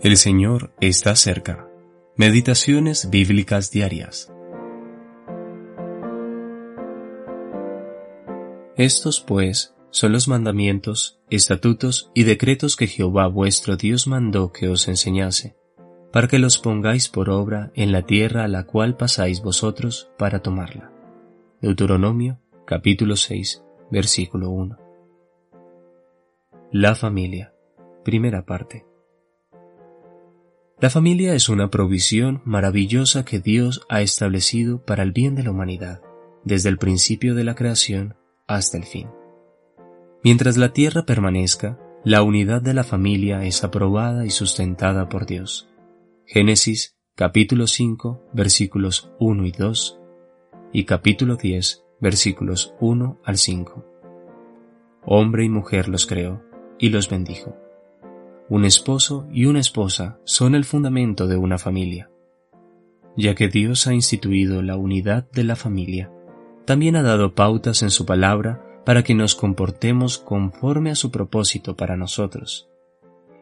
El Señor está cerca. Meditaciones bíblicas diarias. Estos, pues, son los mandamientos, estatutos y decretos que Jehová vuestro Dios mandó que os enseñase, para que los pongáis por obra en la tierra a la cual pasáis vosotros para tomarla. Deuteronomio capítulo 6, versículo 1. La familia. Primera parte. La familia es una provisión maravillosa que Dios ha establecido para el bien de la humanidad, desde el principio de la creación hasta el fin. Mientras la tierra permanezca, la unidad de la familia es aprobada y sustentada por Dios. Génesis capítulo 5 versículos 1 y 2 y capítulo 10 versículos 1 al 5. Hombre y mujer los creó y los bendijo. Un esposo y una esposa son el fundamento de una familia. Ya que Dios ha instituido la unidad de la familia, también ha dado pautas en su palabra para que nos comportemos conforme a su propósito para nosotros.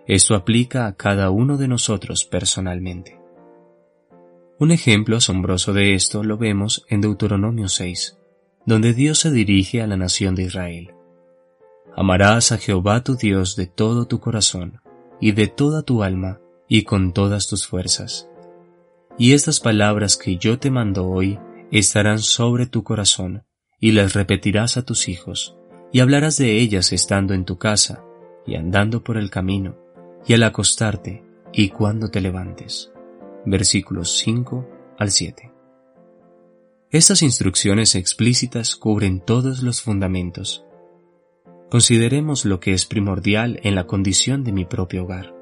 Esto aplica a cada uno de nosotros personalmente. Un ejemplo asombroso de esto lo vemos en Deuteronomio 6, donde Dios se dirige a la nación de Israel. Amarás a Jehová tu Dios de todo tu corazón, y de toda tu alma y con todas tus fuerzas. Y estas palabras que yo te mando hoy estarán sobre tu corazón, y las repetirás a tus hijos, y hablarás de ellas estando en tu casa, y andando por el camino, y al acostarte, y cuando te levantes. Versículos 5 al 7. Estas instrucciones explícitas cubren todos los fundamentos, Consideremos lo que es primordial en la condición de mi propio hogar.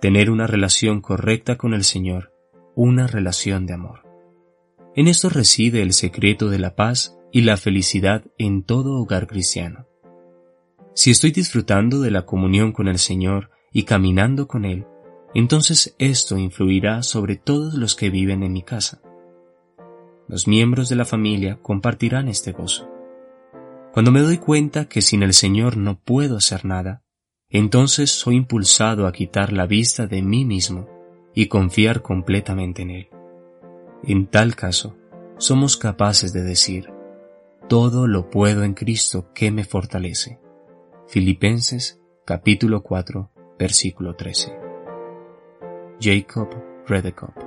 Tener una relación correcta con el Señor, una relación de amor. En esto reside el secreto de la paz y la felicidad en todo hogar cristiano. Si estoy disfrutando de la comunión con el Señor y caminando con Él, entonces esto influirá sobre todos los que viven en mi casa. Los miembros de la familia compartirán este gozo. Cuando me doy cuenta que sin el Señor no puedo hacer nada, entonces soy impulsado a quitar la vista de mí mismo y confiar completamente en Él. En tal caso, somos capaces de decir, todo lo puedo en Cristo que me fortalece. Filipenses capítulo 4 versículo 13. Jacob Redekop